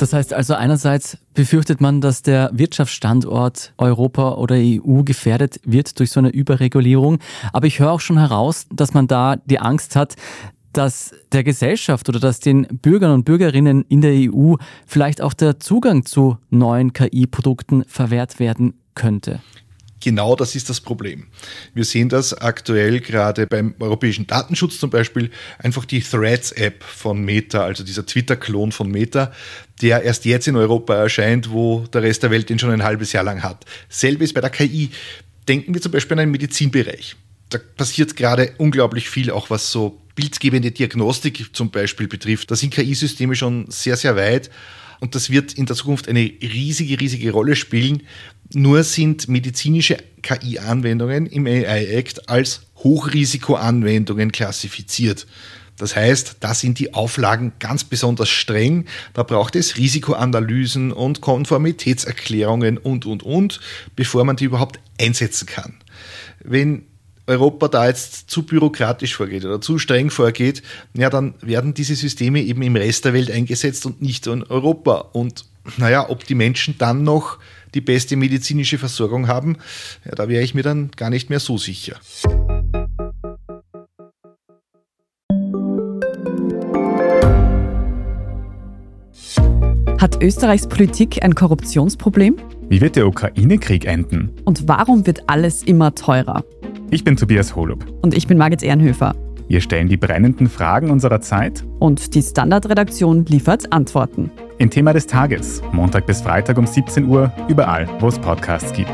Das heißt also einerseits befürchtet man, dass der Wirtschaftsstandort Europa oder EU gefährdet wird durch so eine Überregulierung. Aber ich höre auch schon heraus, dass man da die Angst hat, dass der Gesellschaft oder dass den Bürgern und Bürgerinnen in der EU vielleicht auch der Zugang zu neuen KI-Produkten verwehrt werden könnte. Genau das ist das Problem. Wir sehen das aktuell gerade beim europäischen Datenschutz zum Beispiel, einfach die Threads-App von Meta, also dieser Twitter-Klon von Meta, der erst jetzt in Europa erscheint, wo der Rest der Welt den schon ein halbes Jahr lang hat. Selbe ist bei der KI. Denken wir zum Beispiel an den Medizinbereich. Da passiert gerade unglaublich viel, auch was so bildgebende Diagnostik zum Beispiel betrifft. Da sind KI-Systeme schon sehr, sehr weit. Und das wird in der Zukunft eine riesige, riesige Rolle spielen. Nur sind medizinische KI-Anwendungen im AI Act als Hochrisikoanwendungen klassifiziert. Das heißt, da sind die Auflagen ganz besonders streng. Da braucht es Risikoanalysen und Konformitätserklärungen und, und, und, bevor man die überhaupt einsetzen kann. Wenn Europa da jetzt zu bürokratisch vorgeht oder zu streng vorgeht, ja, dann werden diese Systeme eben im Rest der Welt eingesetzt und nicht in Europa. Und naja, ob die Menschen dann noch die beste medizinische Versorgung haben, ja, da wäre ich mir dann gar nicht mehr so sicher. Hat Österreichs Politik ein Korruptionsproblem? Wie wird der Ukraine-Krieg enden? Und warum wird alles immer teurer? Ich bin Tobias Holub. Und ich bin Margit Ehrenhöfer. Wir stellen die brennenden Fragen unserer Zeit. Und die Standardredaktion liefert Antworten. Im Thema des Tages, Montag bis Freitag um 17 Uhr, überall, wo es Podcasts gibt.